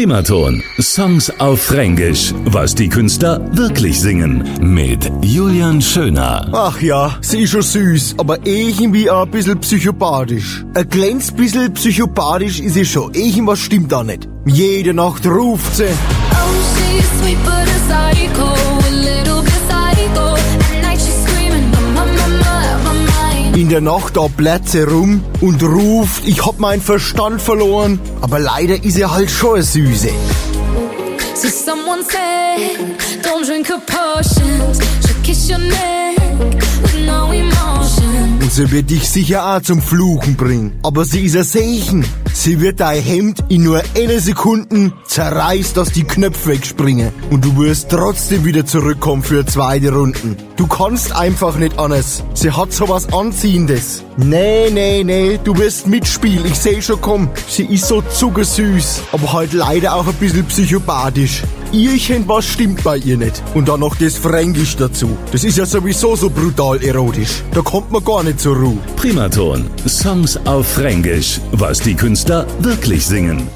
Primaton. Songs auf Fränkisch. Was die Künstler wirklich singen. Mit Julian Schöner. Ach ja, sie ist schon süß, aber irgendwie auch ein bisschen psychopathisch. Ein kleines bisschen psychopathisch ist sie schon. Irgendwas stimmt da nicht. Jede Nacht ruft sie. Oh, she's sweet but a psycho, In der Nacht da Plätze rum und ruft, ich hab meinen Verstand verloren. Aber leider ist sie halt schon eine Süße. So sie wird dich sicher auch zum Fluchen bringen. Aber sie ist ein Seichen. Sie wird dein Hemd in nur eine Sekunde zerreißt, dass die Knöpfe wegspringen. Und du wirst trotzdem wieder zurückkommen für zweite Runden. Du kannst einfach nicht anders. Sie hat sowas Anziehendes. Nee, nee, nee, du wirst mitspielen. Ich seh schon komm. Sie ist so zuckersüß. Aber halt leider auch ein bisschen psychopathisch. Irchen, was stimmt bei ihr nicht. Und dann noch das Fränkisch dazu. Das ist ja sowieso so brutal erotisch. Da kommt man gar nicht zur Ruhe. Primaton. Songs auf Fränkisch. Was die Künstler wirklich singen.